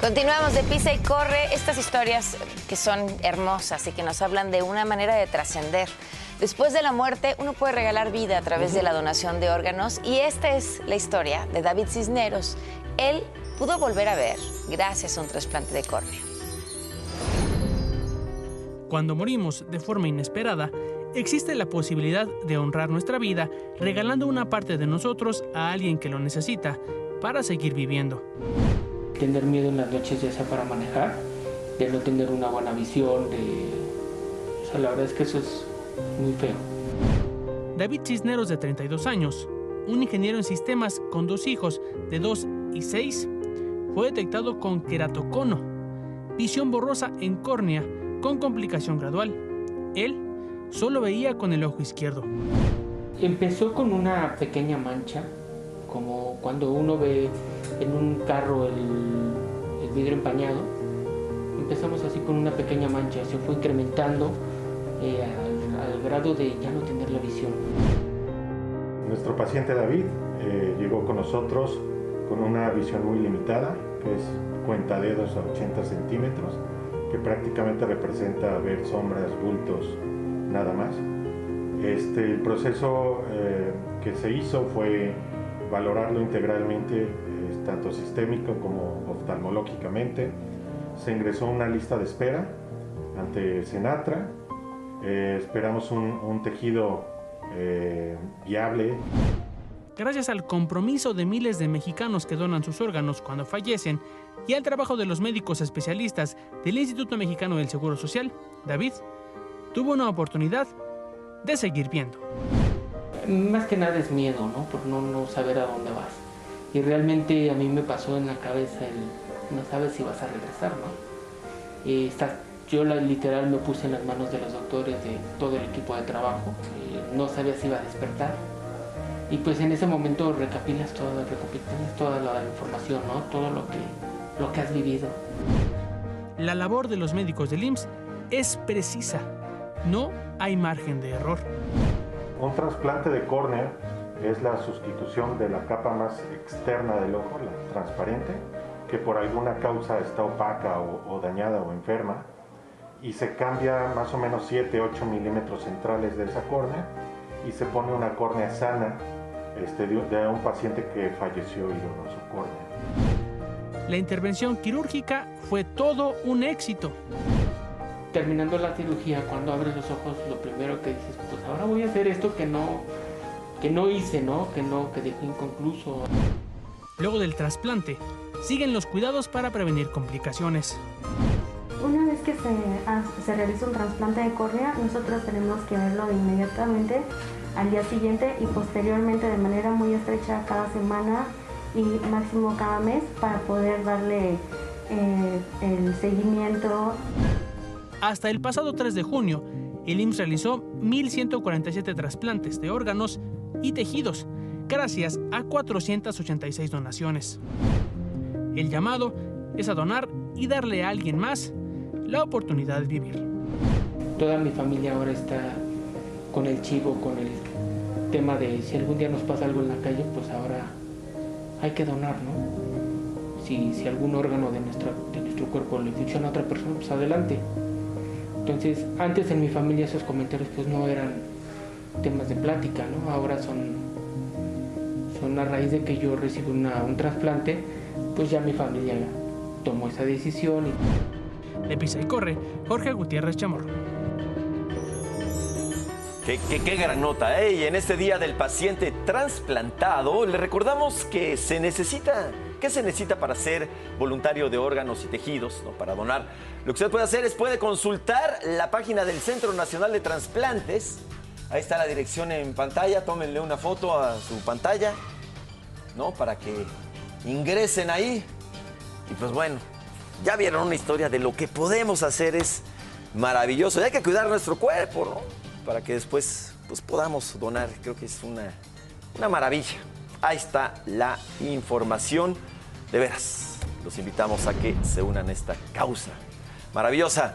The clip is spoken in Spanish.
Continuamos de Pisa y Corre, estas historias que son hermosas y que nos hablan de una manera de trascender. Después de la muerte, uno puede regalar vida a través de la donación de órganos y esta es la historia de David Cisneros. Él pudo volver a ver gracias a un trasplante de córnea. Cuando morimos de forma inesperada, existe la posibilidad de honrar nuestra vida regalando una parte de nosotros a alguien que lo necesita para seguir viviendo. Tener miedo en las noches ya sea para manejar, de no tener una buena visión, de... O sea, la verdad es que eso es muy feo. David Cisneros, de 32 años, un ingeniero en sistemas con dos hijos de 2 y 6, fue detectado con queratocono, visión borrosa en córnea con complicación gradual. Él solo veía con el ojo izquierdo. Empezó con una pequeña mancha, como cuando uno ve en un carro el, vidrio empañado. Empezamos así con una pequeña mancha, se fue incrementando eh, al, grado de ya no tener la visión. Nuestro paciente David eh, llegó con nosotros con una visión muy limitada, que es cuenta dedos a 80 centímetros, que prácticamente representa ver sombras, bultos, nada más. Este, el proceso eh, que se hizo fue valorarlo integralmente, eh, tanto sistémico como oftalmológicamente. Se ingresó a una lista de espera ante Senatra. Eh, esperamos un, un tejido viable. Gracias al compromiso de miles de mexicanos que donan sus órganos cuando fallecen y al trabajo de los médicos especialistas del Instituto Mexicano del Seguro Social, David tuvo una oportunidad de seguir viendo. Más que nada es miedo, ¿no? Por no, no saber a dónde vas. Y realmente a mí me pasó en la cabeza el no sabes si vas a regresar, ¿no? Y está, yo la, literal me puse en las manos de los doctores, de todo el equipo de trabajo. no sabía si iba a despertar. Y pues en ese momento recapilas todo, recopilas toda la información, ¿no? Todo lo que, lo que has vivido. La labor de los médicos del IMSS es precisa no hay margen de error. Un trasplante de córnea es la sustitución de la capa más externa del ojo, la transparente, que por alguna causa está opaca o, dañada o enferma, y se cambia más o menos 7-8 milímetros centrales de esa córnea y se pone una córnea sana este, de, un paciente que falleció y donó su córnea. La intervención quirúrgica fue todo un éxito terminando la cirugía, cuando abres los ojos, lo primero que dices, pues ahora voy a hacer esto que no, que no hice, ¿no? Que no, que dejé inconcluso. Luego del trasplante, siguen los cuidados para prevenir complicaciones. Una vez que se, se realiza un trasplante de córnea, nosotros tenemos que verlo inmediatamente al día siguiente y posteriormente de manera muy estrecha cada semana y máximo cada mes para poder darle eh, el seguimiento. Hasta el pasado 3 de junio, el IMSS realizó 1.147 trasplantes de órganos y tejidos, gracias a 486 donaciones. El llamado es a donar y darle a alguien más la oportunidad de vivir. Toda mi familia ahora está con el chivo, con el tema de si algún día nos pasa algo en la calle, pues ahora hay que donar, ¿no? Si, algún órgano de, de nuestro cuerpo le funciona a otra persona, pues adelante. Entonces, antes en mi familia esos comentarios pues no eran temas de plática, ¿no? Ahora son, son a raíz de que yo recibo un trasplante, pues ya mi familia tomó esa decisión. Y... De pisa y corre, Jorge Gutiérrez Chamorro. Qué, qué, gran nota, ¿eh? Y en este día del paciente trasplantado, le recordamos que se necesita ¿Qué se necesita para ser voluntario de órganos y tejidos, ¿no? para donar? Lo que usted puede hacer es puede consultar la página del Centro Nacional de Transplantes. Ahí está la dirección en pantalla. Tómenle una foto a su pantalla, ¿no? Para que ingresen ahí. Y pues bueno, ya vieron una historia de lo que podemos hacer. Es maravilloso. Y hay que cuidar nuestro cuerpo, ¿no? Para que después pues, podamos donar. Creo que es una, una maravilla. Ahí está la información. De veras, los invitamos a que se unan a esta causa maravillosa